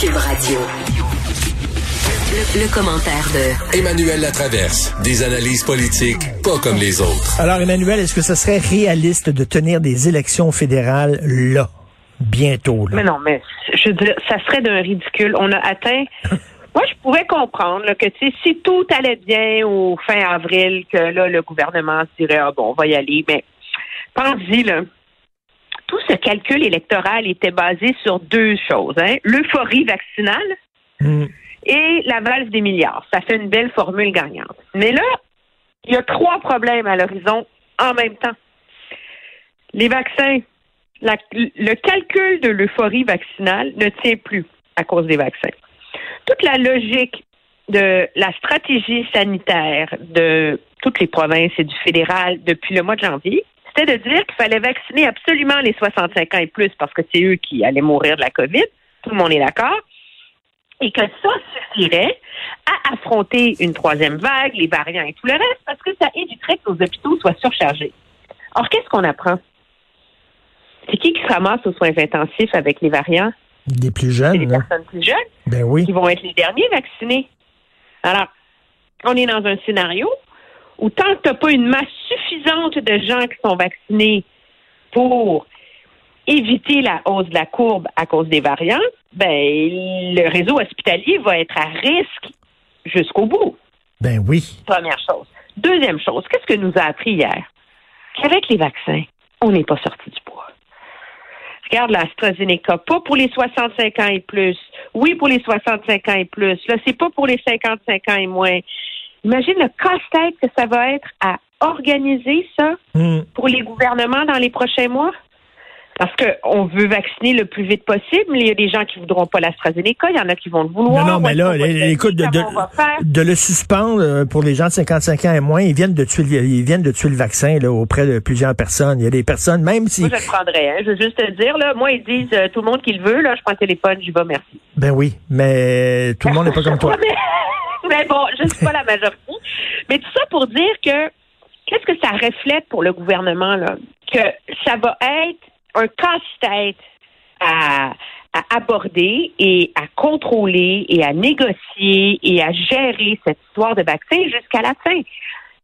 Cube Radio. Le, le commentaire de Emmanuel Latraverse. Des analyses politiques pas comme les autres. Alors, Emmanuel, est-ce que ce serait réaliste de tenir des élections fédérales là, bientôt? Là? Mais non, mais je veux dire, ça serait d'un ridicule. On a atteint. Moi, je pouvais comprendre là, que tu sais, si tout allait bien au fin avril, que là, le gouvernement se dirait Ah bon, on va y aller. Mais pense-y, là. Tout ce calcul électoral était basé sur deux choses. Hein? L'euphorie vaccinale Hmm. et la valse des milliards. Ça fait une belle formule gagnante. Mais là, il y a trois problèmes à l'horizon en même temps. Les vaccins, la- le calcul de l'euphorie vaccinale ne tient plus à cause des vaccins. Toute la logique de la stratégie sanitaire de toutes les provinces et du fédéral depuis le mois de janvier, c'était de dire qu'il fallait vacciner absolument les 65 ans et plus parce que c'est eux qui allaient mourir de la COVID. Tout le monde est d'accord et que ça suffirait à affronter une troisième vague, les variants et tout le reste, parce que ça éviterait que nos hôpitaux soient surchargés. Or, qu'est-ce qu'on apprend? C'est qui qui se ramasse aux soins intensifs avec les variants? Des plus C'est les jeunes, là. personnes plus jeunes Ben oui. qui vont être les derniers vaccinés. Alors, on est dans un scénario où tant que tu n'as pas une masse suffisante de gens qui sont vaccinés pour éviter la hausse de la courbe à cause des variants, ben le réseau hospitalier va être à risque jusqu'au bout. Ben oui. Première chose. Deuxième chose, qu'est-ce que nous a appris hier? Qu'avec les vaccins, on n'est pas sorti du bois. Regarde l'AstraZeneca, pas pour les 65 ans et plus. Oui, pour les 65 ans et plus. Là, c'est pas pour les 55 ans et moins. Imagine le casse-tête que ça va être à organiser ça Hmm. pour les gouvernements dans les prochains mois. Parce qu'on veut vacciner le plus vite possible. mais Il y a des gens qui voudront pas l'AstraZeneca, il y en a qui vont le vouloir. Non, non, mais là, écoute, de, de, de le suspendre euh, pour les gens de 55 ans et moins, ils viennent de tuer, le- ils viennent de tuer le vaccin là, auprès de plusieurs personnes. Il y a des personnes, même si... Moi, je le prendrais. Hein. Je veux juste te dire, là, moi, ils disent euh, tout le monde qui le veut, là, je prends le téléphone, j'y vais, merci. Ben oui, mais tout le monde n'est pas comme toi. Mais, mais bon, je ne suis pas la majorité. Mais tout ça pour dire que qu'est-ce que ça reflète pour le gouvernement, là? Que ça va être un casse-tête à, aborder et à contrôler et à négocier et à gérer cette histoire de vaccin jusqu'à la fin.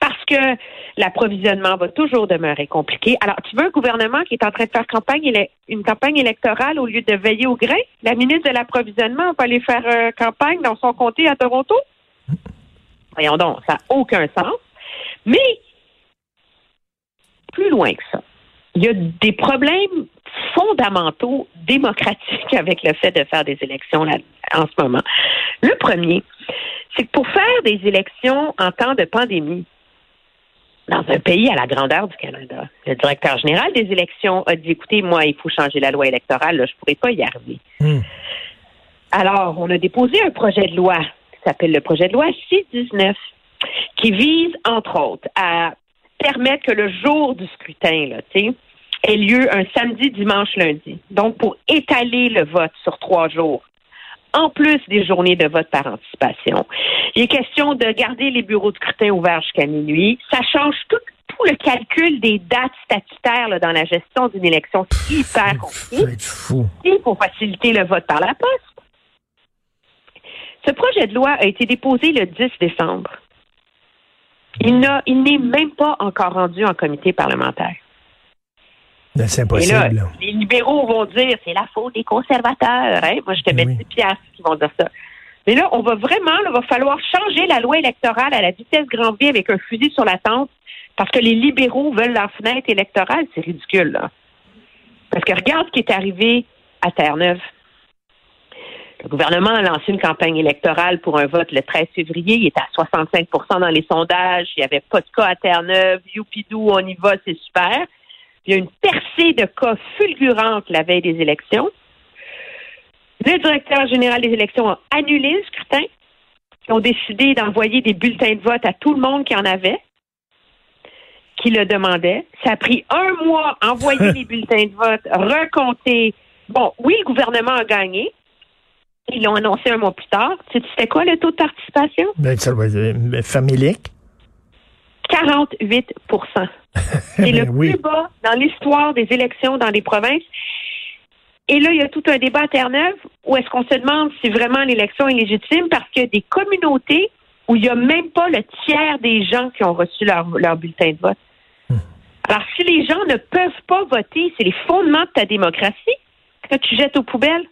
Parce que l'approvisionnement va toujours demeurer compliqué. Alors, tu veux un gouvernement qui est en train de faire campagne, une campagne électorale au lieu de veiller au grain? La ministre de l'approvisionnement va aller faire euh, campagne dans son comté à Toronto? Voyons donc, ça n'a aucun sens. Mais, plus loin que ça, il y a des problèmes fondamentaux démocratiques avec le fait de faire des élections là, en ce moment. Le premier, c'est que pour faire des élections en temps de pandémie, dans un pays à la grandeur du Canada, le directeur général des élections a dit, écoutez, moi, il faut changer la loi électorale, là, je ne pourrais pas y arriver. Hmm. Alors, on a déposé un projet de loi s'appelle le projet de loi 619, qui vise, entre autres, à permettre que le jour du scrutin, là, tu sais, ait lieu un samedi, dimanche, lundi. Donc, pour étaler le vote sur trois jours, en plus des journées de vote par anticipation. Il est question de garder les bureaux de scrutin ouverts jusqu'à minuit. Ça change tout, tout le calcul des dates statutaires là, dans la gestion d'une élection. C'est hyper compliqué être fou. pour faciliter le vote par la poste. Ce projet de loi a été déposé le 10 décembre. Il n'a- il n'est même pas encore rendu en comité parlementaire. Ben, c'est impossible. là, là. les libéraux vont dire c'est la faute des conservateurs. Hein? Moi, je te mets Oui. 10 piastres qui vont dire ça. Mais là, on va vraiment, il va falloir changer la loi électorale à la vitesse grand V avec un fusil sur la tente parce que les libéraux veulent leur fenêtre électorale. C'est ridicule, là. Parce que regarde ce qui est arrivé à Terre-Neuve. Le gouvernement a lancé une campagne électorale pour un vote le 13 février. Il était à 65% dans les sondages. Il n'y avait pas de cas à Terre-Neuve. Youpidou, on y va, c'est super. Il y a une percée de cas fulgurante la veille des élections. Le directeur général des élections a annulé le scrutin. Ils ont décidé d'envoyer des bulletins de vote à tout le monde qui en avait, qui le demandait. Ça a pris un mois envoyer les bulletins de vote, recompter. Bon, oui, le gouvernement a gagné. Ils l'ont annoncé un mois plus tard. Tu sais, c'était quoi le taux de participation? Ben, ça doit être euh, familique. 48 C'est le Ben oui. plus bas dans l'histoire des élections dans les provinces. Et là, il y a tout un débat à Terre-Neuve où est-ce qu'on se demande si vraiment l'élection est légitime parce qu'il y a des communautés où il n'y a même pas le tiers des gens qui ont reçu leur, leur bulletin de vote. Alors, si les gens ne peuvent pas voter, c'est les fondements de ta démocratie que tu jettes aux poubelles.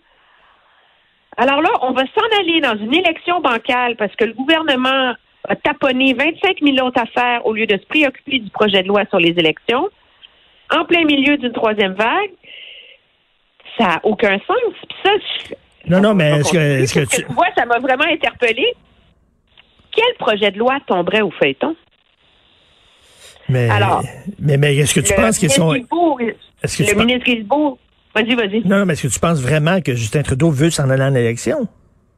Alors là, on va s'en aller dans une élection bancale parce que le gouvernement a taponné 25 000 autres affaires au lieu de se préoccuper du projet de loi sur les élections, en plein milieu d'une troisième vague. Ça n'a aucun sens. Puis ça, je- Non, non, mais est-ce que, que parce tu... tu vois, ça m'a vraiment interpellé. Quel projet de loi tomberait au feuilleton? Mais, Alors, mais, mais est-ce que tu penses qu'ils sont... Est-ce que le tu ministre Guilbeault, vas-y, vas-y. Non, non, mais est-ce que tu penses vraiment que Justin Trudeau veut s'en aller en élection?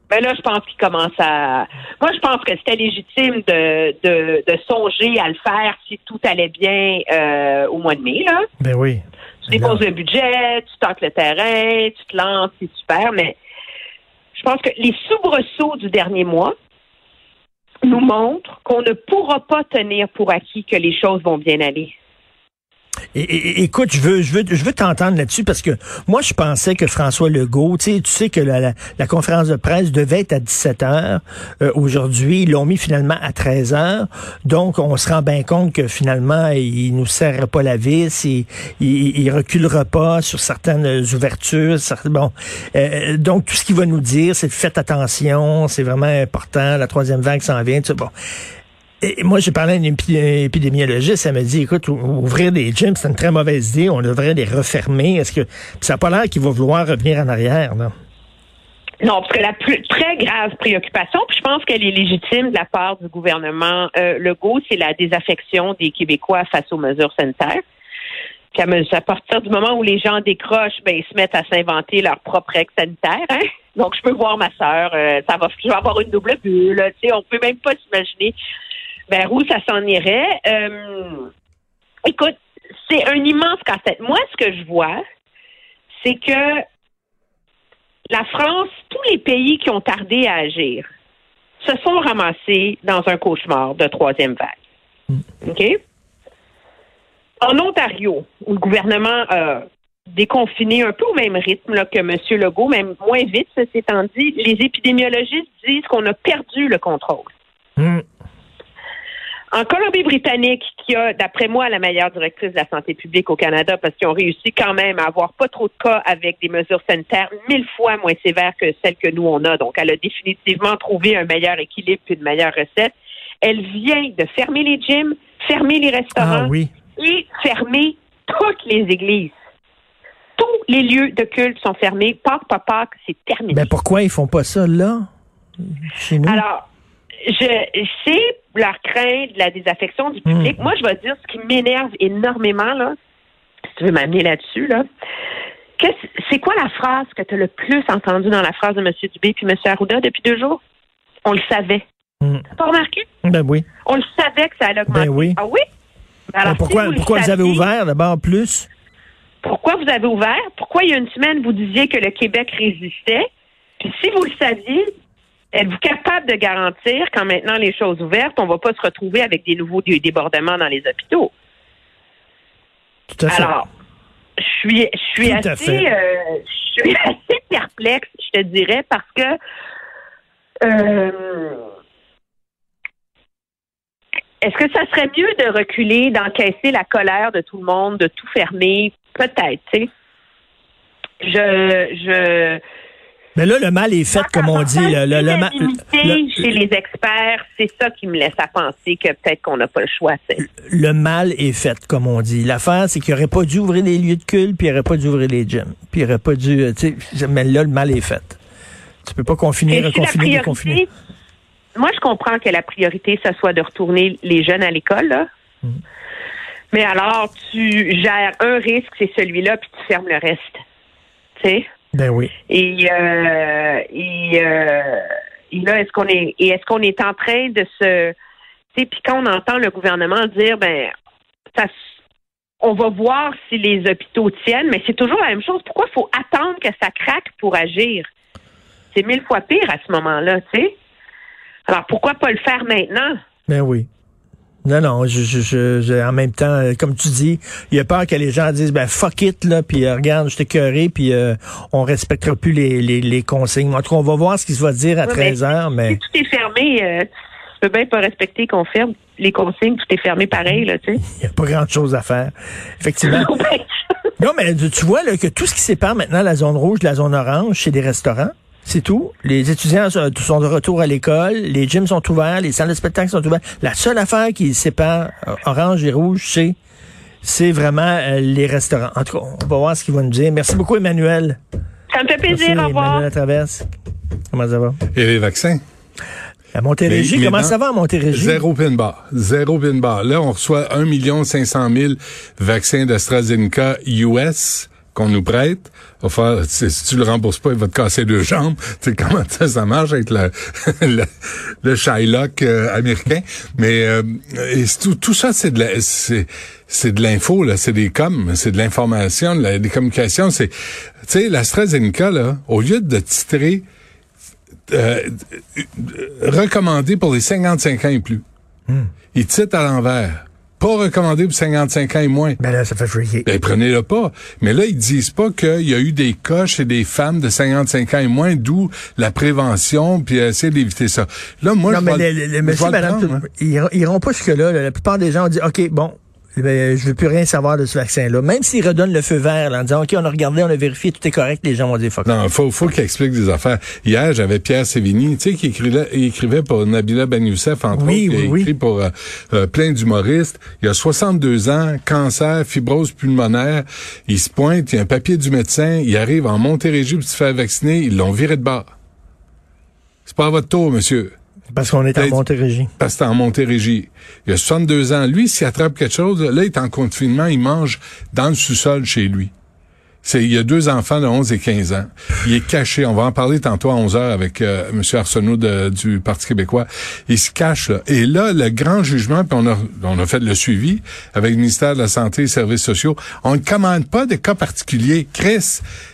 Ben là, je pense qu'il commence à. Moi, je pense que c'était légitime de, de, de songer à le faire si tout allait bien euh, au mois de mai. Là. Ben oui. Tu déposes le budget, tu tentes le terrain, tu te lances, c'est super, mais je pense que les soubresauts du dernier mois nous montrent qu'on ne pourra pas tenir pour acquis que les choses vont bien aller. Écoute, je veux, je veux, je veux t'entendre là-dessus parce que moi, je pensais que François Legault, tu sais, tu sais que la, conférence de presse devait être à 17 heures euh, aujourd'hui. Ils l'ont mis finalement à 13 heures. Donc, on se rend bien compte que finalement, il nous serre pas la vis, il, il, il reculera pas sur certaines ouvertures. bon, Euh, donc tout ce qu'il va nous dire, c'est faites attention, c'est vraiment important. La troisième vague s'en vient. Tu sais, bon. Et moi, j'ai parlé à une épi- épidémiologiste, elle m'a dit, écoute, ou- ouvrir des gyms, c'est une très mauvaise idée, on devrait les refermer. Est-ce que ça n'a pas l'air qu'il va vouloir revenir en arrière, là? Non, parce que la plus, très grave préoccupation, puis je pense qu'elle est légitime de la part du gouvernement euh, Legault, c'est la désaffection des Québécois face aux mesures sanitaires. À, me- partir du moment où les gens décrochent, ben ils se mettent à s'inventer leur propre règle sanitaire. Hein? Donc je peux voir ma sœur, euh, ça va, je vais avoir une double bulle. Tu sais, on peut même pas s'imaginer vers où ça s'en irait. Euh, écoute, c'est un immense casse-tête. Moi, ce que je vois, c'est que la France, tous les pays qui ont tardé à agir, se sont ramassés dans un cauchemar de troisième vague. OK? En Ontario, où le gouvernement a déconfiné un peu au même rythme là, que M. Legault, même moins vite, ceci étant dit, les épidémiologistes disent qu'on a perdu le contrôle. Hum. En Colombie-Britannique, qui a, d'après moi, la meilleure directrice de la santé publique au Canada, parce qu'ils ont réussi quand même à avoir pas trop de cas avec des mesures sanitaires mille fois moins sévères que celles que nous on a. Donc, elle a définitivement trouvé un meilleur équilibre et une meilleure recette. Elle vient de fermer les gyms, fermer les restaurants Ah oui. et fermer toutes les églises. Tous les lieux de culte sont fermés. Pâques, pas Pâques, c'est terminé. Ben pourquoi ils font pas ça là? Chez nous? Alors, je sais leur crainte de la désaffection du public. Moi, je vais dire ce qui m'énerve énormément, là, si tu veux m'amener là-dessus, là. C'est quoi la phrase que tu as le plus entendue dans la phrase de M. Dubé puis M. Arruda depuis deux jours? On le savait. Hum. T'as pas remarqué? Ben oui. On le savait que ça allait augmenter. Ben oui. Ah oui? Ben alors, Ben pourquoi si vous pourquoi vous avez ouvert d'abord plus? Pourquoi vous avez ouvert? Pourquoi il y a une semaine, vous disiez que le Québec résistait? Puis si vous le saviez, êtes-vous capable de garantir qu'en maintenant les choses ouvertes, on ne va pas se retrouver avec des nouveaux dé- débordements dans les hôpitaux? Tout à fait. Alors, je suis, je suis Tout assez, euh, je suis assez perplexe, je te dirais, parce que euh, est-ce que ça serait mieux de reculer, d'encaisser la colère de tout le monde, de tout fermer? Peut-être, tu sais. Je, je, Mais là, le mal est fait, comme on dit. Le, le, le le- chez les experts, c'est ça qui me laisse à penser que peut-être qu'on n'a pas le choix. le mal est fait, comme on dit. L'affaire, c'est qu'il aurait pas dû ouvrir les lieux de culte, puis il aurait pas dû ouvrir les gyms. Puis il aurait pas dû, euh, mais là, le mal est fait. Tu peux pas confiner, reconfiner, déconfiner. Moi, je comprends que la priorité, ce soit de retourner les jeunes à l'école, là. Mm. Mais alors, tu gères un risque, c'est celui-là, puis tu fermes le reste. Tu sais? Ben oui. Et, euh, et, euh, et là, est-ce qu'on est est-ce qu'on est en train de se tu sais, puis quand on entend le gouvernement dire ben ça on va voir si les hôpitaux tiennent, mais c'est toujours la même chose. Pourquoi il faut attendre que ça craque pour agir? C'est mille fois pire à ce moment-là, tu sais. Alors pourquoi pas le faire maintenant? Ben oui. Non, non, je, je, je, je- en même temps, euh, comme tu dis, il y a peur que les gens disent, ben fuck it, là, puis euh, regarde, je t'ai cœuré, puis euh, on respectera plus les, les, les consignes. En tout cas, on va voir ce qui se va dire à Ouais, 13 heures, mais... Si tout est fermé, euh, tu peux bien pas respecter qu'on ferme les consignes, tout est fermé pareil, là, tu sais. Il n'y a pas grand-chose à faire. Effectivement. non, mais tu tu vois là, que tout ce qui sépare maintenant la zone rouge de la zone orange, c'est des restaurants. C'est tout. Les étudiants sont de retour à l'école, les gyms sont ouverts, les salles de spectacle sont ouvertes. La seule affaire qui sépare euh, orange et rouge, c'est c'est vraiment euh, les restaurants. En tout cas, on va voir ce qu'ils vont nous dire. Merci beaucoup, Emmanuel. Ça me fait Merci, plaisir, au revoir. Emmanuel Traverse. Comment ça va? Et les vaccins? À Montérégie, Mais- mais comment ça va à Montérégie? Zéro pin bar. Zéro pin bar. Là, on reçoit 1 500 000 vaccins d'AstraZeneca US qu'on nous prête. Va faire, si tu le rembourses pas, il va te casser deux jambes. Tu sais comment ça, ça marche avec le, le, le Shylock euh, américain? Mais euh, et tout, tout ça, c'est de la, c'est, c'est de l'info, là. C'est des coms, c'est de l'information, de la- des communications. C'est, tu sais, l'AstraZeneca, là, au lieu de titrer euh, recommandé pour les 55 ans et plus. Il titre à l'envers. Pas recommandé pour 55 ans et moins. Ben là, ça fait freaker. Ben, prenez-le pas. Mais là, ils disent pas qu'il y a eu des cas chez des femmes de 55 ans et moins, d'où la prévention, puis essayer d'éviter ça. Là, moi, non, je mais vais le, le- le- je monsieur, vais le madame, prendre, hein. ils iront pas jusque-là. là. La plupart des gens ont dit, OK, bon, ben, je veux plus rien savoir de ce vaccin-là. Même s'ils redonnent le feu vert, là, en disant, OK, on a regardé, on a vérifié, tout est correct, les gens vont dire, fuck. Non, faut, faut qu'il explique des affaires. Hier, j'avais Pierre Sévigny, tu sais, qui écrivait, il écrivait pour Nabila Ben Youssef, entre Oui, autres. oui, il a oui. écrit pour euh, euh, plein d'humoristes. Il a 62 ans, cancer, fibrose pulmonaire. Il se pointe, il y a un papier du médecin, il arrive en Montérégie pour se faire vacciner. Ils l'ont viré de bord. C'est pas à votre tour, monsieur. Parce qu'on est en Montérégie. Parce que c'est en Montérégie. Il a 62 ans. Lui, s'il attrape quelque chose, là, il est en confinement, il mange dans le sous-sol chez lui. C'est, il y a deux enfants de 11 et 15 ans. Il est caché. On va en parler tantôt à 11 heures avec euh, M. Arsenault de- du Parti québécois. Il se cache là. Et là, le grand jugement, puis on a, on a fait le suivi avec le ministère de la Santé et des Services sociaux. On ne commande pas de cas particuliers. Chris,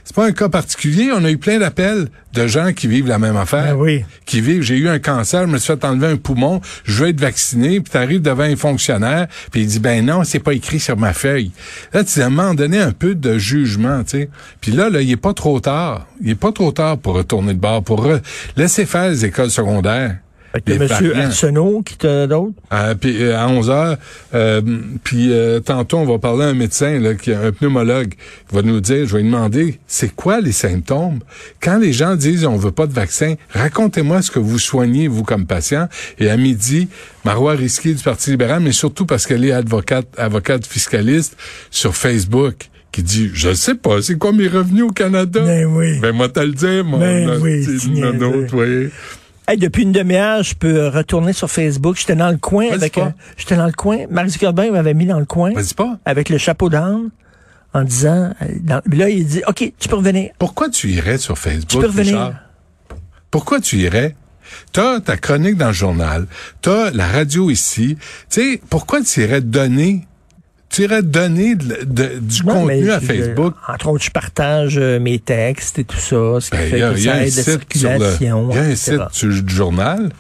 c'est pas un cas particulier. On a eu plein d'appels de gens qui vivent la même affaire Ben oui. qui vivent, j'ai eu un cancer, je me suis fait enlever un poumon, je veux être vacciné, puis t'arrives devant un fonctionnaire, puis il dit ben non, c'est pas écrit sur ma feuille. Là, tu à un moment donné un peu de jugement, tu sais. Puis là, là, il est pas trop tard. Il est pas trop tard pour retourner de bord, pour re- laisser faire les écoles secondaires. Fait variants. Arsenault, qui t'a d'autres? Euh, puis euh, à 11 heures, euh, puis euh, tantôt on va parler à un médecin là, qui est un pneumologue, qui va nous dire, je vais lui demander, c'est quoi les symptômes? Quand les gens disent on veut pas de vaccin, racontez-moi ce que vous soignez vous comme patient. Et à midi, Marois Risky du Parti libéral, mais surtout parce qu'elle est avocate, avocate fiscaliste sur Facebook qui dit je sais pas c'est quoi mes revenus au Canada? Ben oui. ben moi t'as le dire mon Ben oui, nono, vous voyez. Hey, depuis une demi-heure, je peux retourner sur Facebook. J'étais dans le coin Vas-y avec. euh, J'étais dans le coin. Marc Zuckerberg m'avait mis dans le coin Vas-y pas. avec le chapeau d'âne en disant. euh, dans- là, il dit OK, tu peux revenir. Pourquoi tu irais sur Facebook Tu peux revenir. Richard? Pourquoi tu irais? T'as ta chronique dans le journal, t'as la radio ici. Tu sais, pourquoi tu irais donner, tu irais donner de- de- du contenu à je- Facebook? entre autres, je partage euh, mes textes et tout ça, ce qui Ben, fait a, que ça aide la circulation. il y a un site le journal.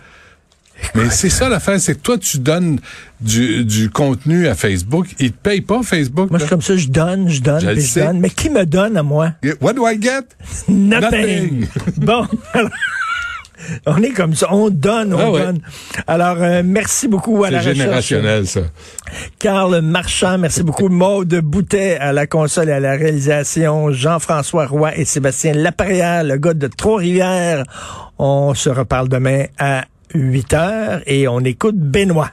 Mais c'est ça l'affaire, c'est que toi, tu donnes du, du contenu à Facebook. Ils te payent pas, Facebook. Moi, je suis comme ça, je donne, je donne, Je puis donne. Mais qui me donne à moi? What do I get? Nothing. bon. alors, On est comme ça, on donne, on Ah ouais. donne. Alors, euh, merci beaucoup à la C'est recherche. générationnel, ça. Carl Marchand, merci beaucoup. Maude Boutet à la console et à la réalisation. Jean-François Roy et Sébastien Laperrière, le gars de Trois-Rivières. On se reparle demain à 8 heures et on écoute Benoît.